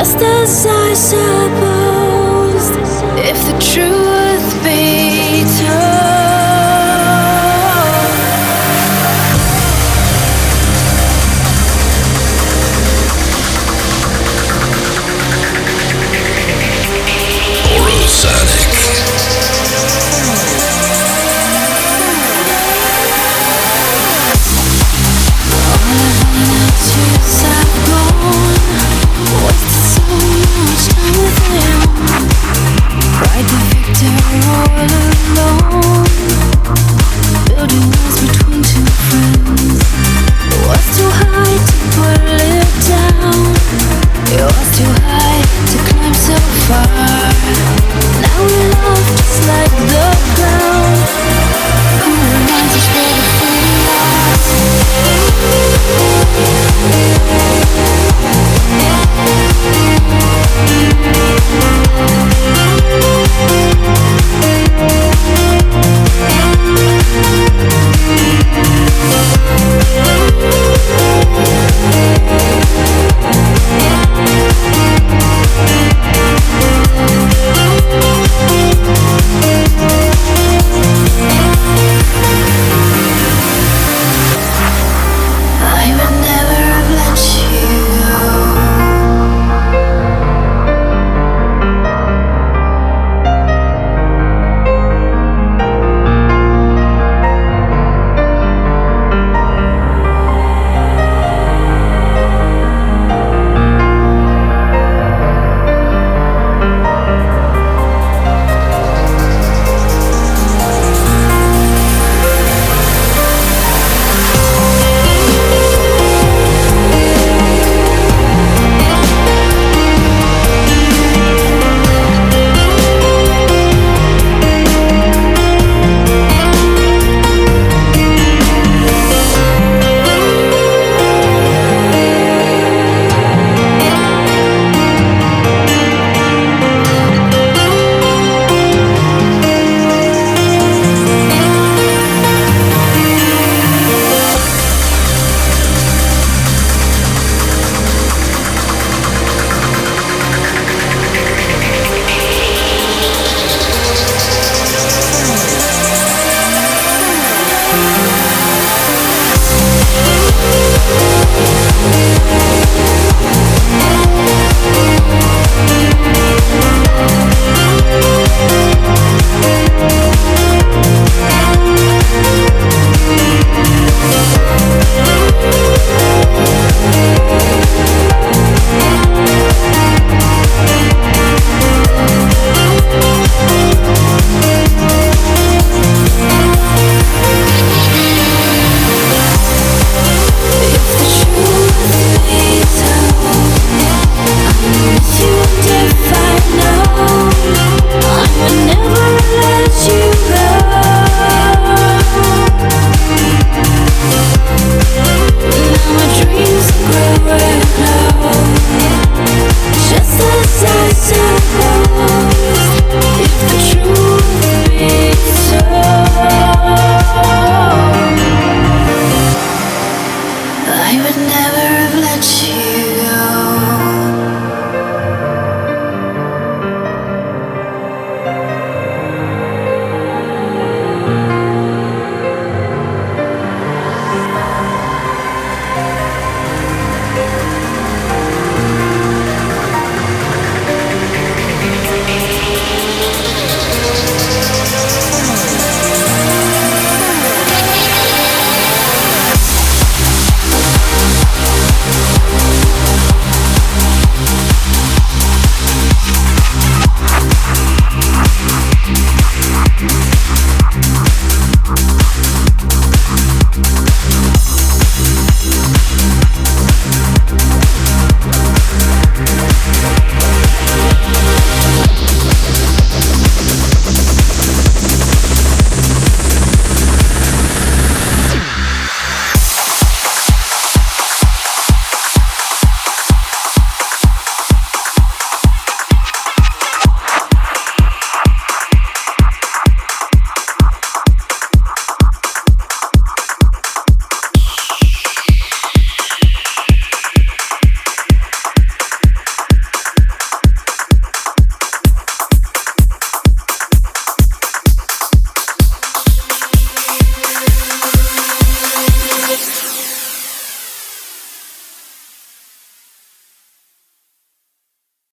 just as I supposed. If the truth be told, Rosatic. All I want to you.